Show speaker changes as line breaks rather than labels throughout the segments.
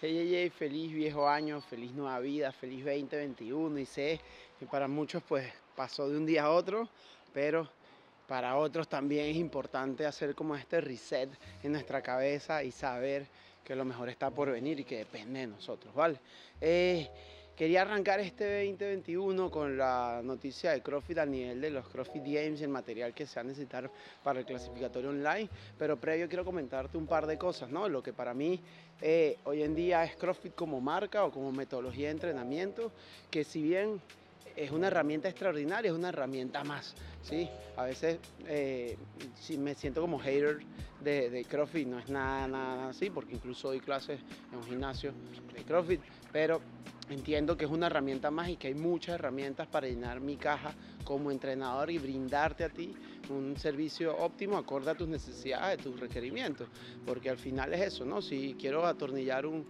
Hey, feliz viejo año, feliz nueva vida, feliz 2021 y sé que para muchos pues pasó de un día a otro, pero para otros también es importante hacer como este reset en nuestra cabeza y saber que lo mejor está por venir y que depende de nosotros, ¿vale? Eh, Quería arrancar este 2021 con la noticia de CrossFit a nivel de los CrossFit Games y el material que se va a necesitar para el clasificatorio online, pero previo quiero comentarte un par de cosas, ¿no? Lo que para mí eh, hoy en día es CrossFit como marca o como metodología de entrenamiento, que si bien es una herramienta extraordinaria, es una herramienta más. ¿sí? A veces eh, me siento como hater de, de, CrossFit, no es nada, nada así, porque incluso doy clases en un gimnasio de CrossFit, pero entiendo que es una herramienta más y que hay muchas herramientas para llenar mi caja como entrenador y brindarte a ti un servicio óptimo acorde a tus necesidades, tus requerimientos, porque al final es eso, ¿no? Si quiero atornillar un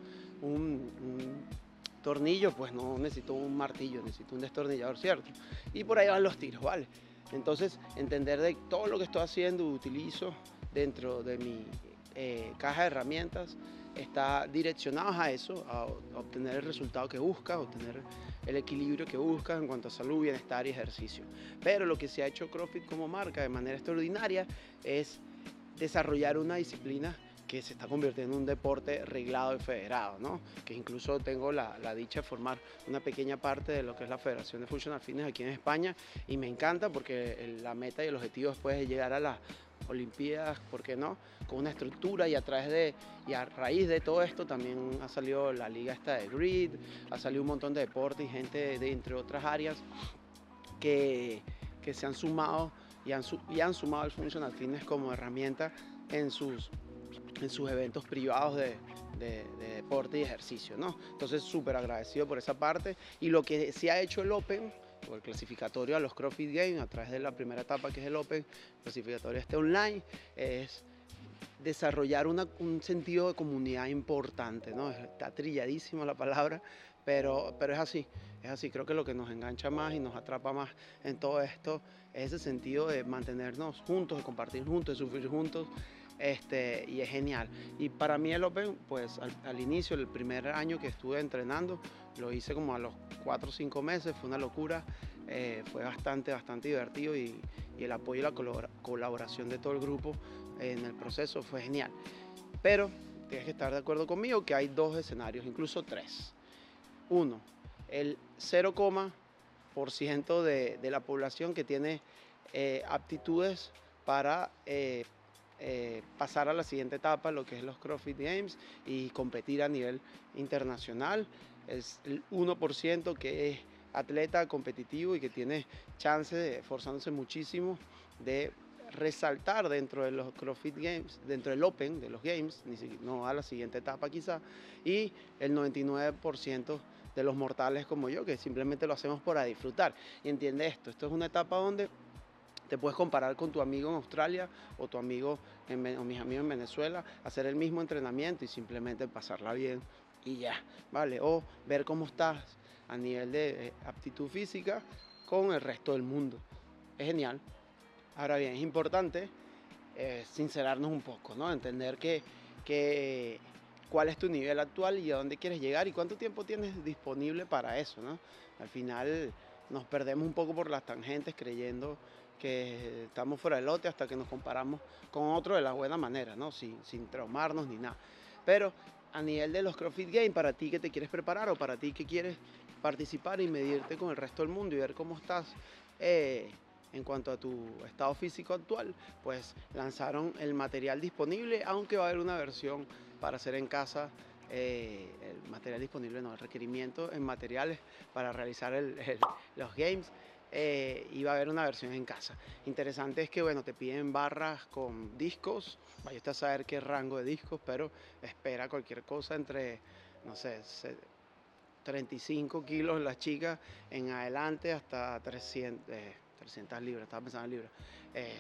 tornillo, pues no necesito un martillo, necesito un destornillador, ¿cierto? Y por ahí van los tiros, ¿vale? Entonces, entender de todo lo que estoy haciendo, utilizo dentro de mi eh, caja de herramientas, está direccionado a eso, a obtener el resultado que busca, obtener el equilibrio que busca en cuanto a salud, bienestar y ejercicio. Pero lo que se ha hecho CrossFit como marca de manera extraordinaria es desarrollar una disciplina que se está convirtiendo en un deporte reglado y federado, ¿no? que incluso tengo la, dicha de formar una pequeña parte de lo que es la Federación de Functional Fitness aquí en España y me encanta porque la meta y el objetivo después de llegar a las Olimpiadas, ¿por qué no? Con una estructura y a través de, y a raíz de todo esto también ha salido la liga esta de Grid, ha salido un montón de deportes y gente de entre otras áreas que, que se han sumado y han, y han sumado el Functional Fitness como herramienta en sus en sus eventos privados de, deporte y ejercicio, ¿no? Entonces, súper agradecido por esa parte. Y lo que se ha hecho el Open, o el clasificatorio a los CrossFit Games, a través de la primera etapa que es el Open, clasificatorio este online, es desarrollar un sentido de comunidad importante, ¿no? Está trilladísima la palabra, pero, pero es así, es así. Creo que lo que nos engancha más y nos atrapa más en todo esto es ese sentido de mantenernos juntos, de compartir juntos, de sufrir juntos este, y es genial. Y para mí el Open, pues al, inicio, el primer año que estuve entrenando, lo hice como a los 4 o 5 meses, fue una locura, eh, fue bastante, bastante divertido y, el apoyo y la colaboración de todo el grupo en el proceso fue genial. Pero tienes que estar de acuerdo conmigo que hay dos escenarios, incluso tres. Uno, el 0,% de, de la población que tiene eh, aptitudes para eh, pasar a la siguiente etapa, lo que es los CrossFit Games, y competir a nivel internacional. Es el 1% que es atleta competitivo y que tiene chance, esforzándose muchísimo, de resaltar dentro de los CrossFit Games, dentro del Open de los Games, no a la siguiente etapa quizá, y el 99% de los mortales como yo, que simplemente lo hacemos para disfrutar. Y entiende esto, esto es una etapa donde te puedes comparar con tu amigo en Australia o tu amigo o mis amigos en Venezuela, hacer el mismo entrenamiento y simplemente pasarla bien y ya, ¿vale? O ver cómo estás a nivel de eh, aptitud física con el resto del mundo. Es genial. Ahora bien, es importante eh, sincerarnos un poco, ¿no? Entender que, que cuál es tu nivel actual y a dónde quieres llegar y cuánto tiempo tienes disponible para eso, ¿no? Al final nos perdemos un poco por las tangentes creyendo que estamos fuera del lote hasta que nos comparamos con otro de la buena manera, ¿no? sin, sin traumarnos ni nada. Pero a nivel de los CrossFit Games, para ti que te quieres preparar o para ti que quieres participar y medirte con el resto del mundo y ver cómo estás eh, en cuanto a tu estado físico actual, pues lanzaron el material disponible, aunque va a haber una versión para hacer en casa eh, el material disponible, no, el requerimiento en materiales para realizar los games eh, va a haber una versión en casa. Interesante es que, bueno, te piden barras con discos, vaya a saber qué rango de discos, pero espera cualquier cosa entre, no sé, 35 kilos las chicas en adelante hasta 300. 300 libras, estaba pensando en libras,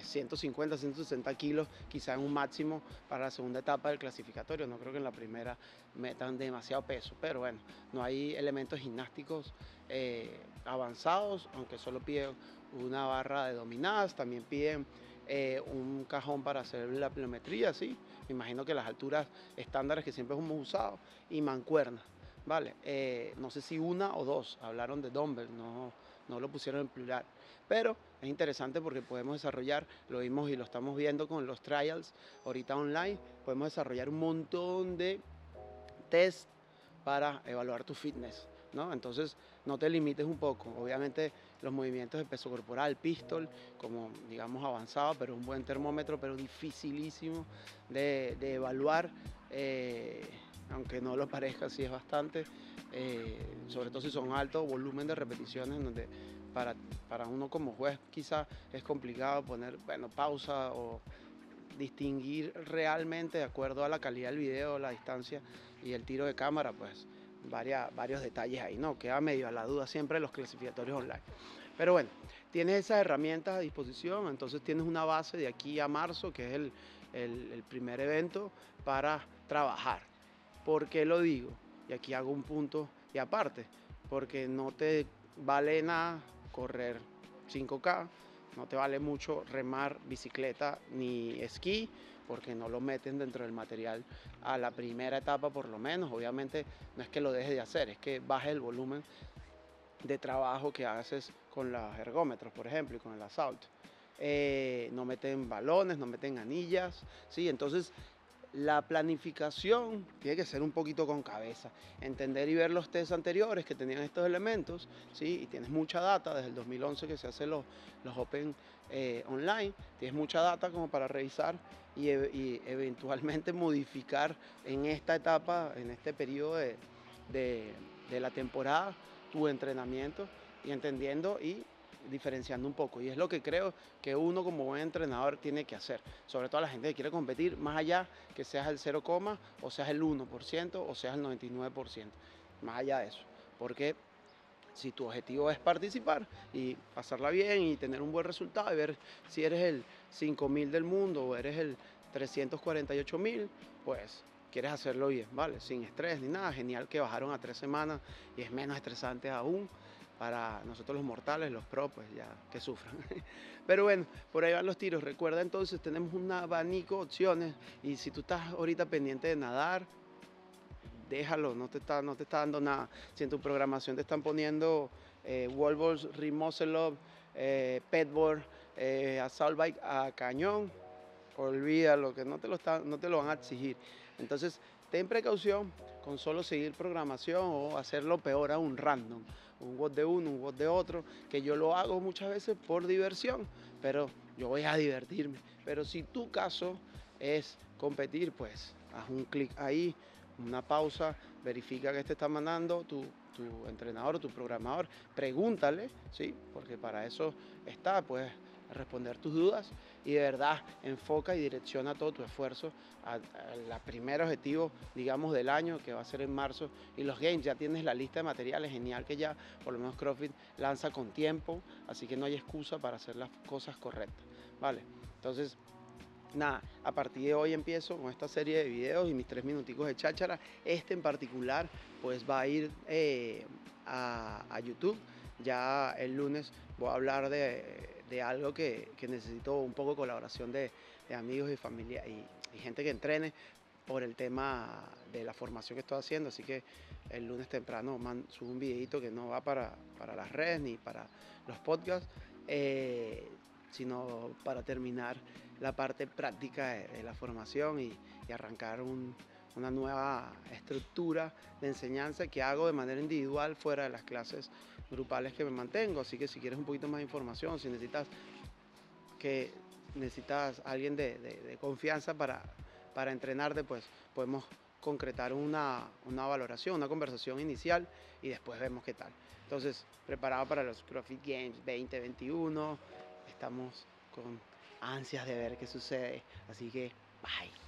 150, 160 kilos, quizá en un máximo para la segunda etapa del clasificatorio. No creo que en la primera metan demasiado peso, pero bueno, no hay elementos gimnásticos eh, avanzados, aunque solo piden una barra de dominadas, también piden eh, un cajón para hacer la pliometría, ¿sí? me imagino que las alturas estándares que siempre hemos usado, y mancuernas, ¿vale? Eh, no sé si una o dos, hablaron de dumbbell, no, no lo pusieron en plural. Pero es interesante porque podemos desarrollar, lo vimos y lo estamos viendo con los trials ahorita online, podemos desarrollar un montón de test para evaluar tu fitness. ¿no? Entonces no te limites un poco. Obviamente los movimientos de peso corporal, pistol, como digamos avanzado, pero un buen termómetro, pero dificilísimo de, evaluar, eh, aunque no lo parezca, sí es bastante, eh, sobre todo si son altos volumen de repeticiones, donde para, para uno como juez quizá es complicado poner, bueno, pausa o distinguir realmente de acuerdo a la calidad del video, la distancia y el tiro de cámara, pues varios detalles ahí, ¿no? Queda medio a la duda siempre los clasificatorios online. Pero bueno, tienes esas herramientas a disposición, entonces tienes una base de aquí a marzo, que es el, el primer evento, para trabajar. ¿Por qué lo digo? Y aquí hago un punto y aparte, porque no te vale nada correr 5K, no te vale mucho remar bicicleta ni esquí porque no lo meten dentro del material a la primera etapa por lo menos. Obviamente no es que lo dejes de hacer, es que baje el volumen de trabajo que haces con los ergómetros, por ejemplo, y con el assault. Eh, no meten balones, no meten anillas, ¿sí? Entonces la planificación tiene que ser un poquito con cabeza, entender y ver los test anteriores que tenían estos elementos, ¿sí? y tienes mucha data, desde el 2011 que se hacen los, los Open eh, online, tienes mucha data como para revisar y, eventualmente modificar en esta etapa, en este periodo de, de la temporada, tu entrenamiento y entendiendo y diferenciando un poco. Y es lo que creo que uno como buen entrenador tiene que hacer. Sobre todo a la gente que quiere competir, más allá que seas el 0, o seas el 1% o seas el 99%. Más allá de eso. Porque si tu objetivo es participar y pasarla bien y tener un buen resultado y ver si eres el 5000 del mundo o eres el 348.000, pues quieres hacerlo bien, ¿vale? Sin estrés ni nada. Genial que bajaron a tres semanas y es menos estresante aún para nosotros los mortales, los pros, pues ya que sufran. Pero bueno, por ahí van los tiros. Recuerda entonces, tenemos un abanico de opciones y si tú estás ahorita pendiente de nadar, déjalo, no te está, no te está dando nada. Si en tu programación te están poniendo eh, wallballs, remuscle eh, petboard, eh, assault bike a cañón, olvídalo, que no te, lo no te lo van a exigir. Entonces, ten precaución con solo seguir programación o hacerlo peor a un random un WOD de uno, un WOD de otro, que yo lo hago muchas veces por diversión, pero yo voy a divertirme. Pero si tu caso es competir, pues haz un clic ahí, una pausa, verifica que te está mandando tu, tu entrenador, tu programador, pregúntale, ¿sí? porque para eso está, pues responder tus dudas y de verdad enfoca y direcciona todo tu esfuerzo al primer objetivo, digamos, del año, que va a ser en marzo. Y los games, ya tienes la lista de materiales, genial que ya por lo menos CrossFit lanza con tiempo, así que no hay excusa para hacer las cosas correctas, ¿vale? Entonces, nada, a partir de hoy empiezo con esta serie de videos y mis tres minuticos de cháchara. Este en particular, pues va a ir eh, a YouTube. Ya el lunes voy a hablar de de algo que, necesito un poco de colaboración de, amigos y familia y, gente que entrene por el tema de la formación que estoy haciendo. Así que el lunes temprano subo un videito que no va para, las redes ni para los podcasts, eh, sino para terminar la parte práctica de, la formación y, arrancar una nueva estructura de enseñanza que hago de manera individual fuera de las clases grupales que me mantengo. Así que si quieres un poquito más de información, si necesitas que necesitas alguien de, confianza para, para entrenarte, pues podemos concretar una, una, valoración, una conversación inicial y después vemos qué tal. Entonces, preparado para los CrossFit Games 2021, estamos con ansias de ver qué sucede. Así que, bye.